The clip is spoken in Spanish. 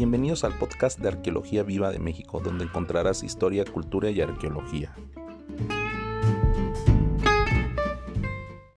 Bienvenidos al podcast de Arqueología Viva de México, donde encontrarás historia, cultura y arqueología.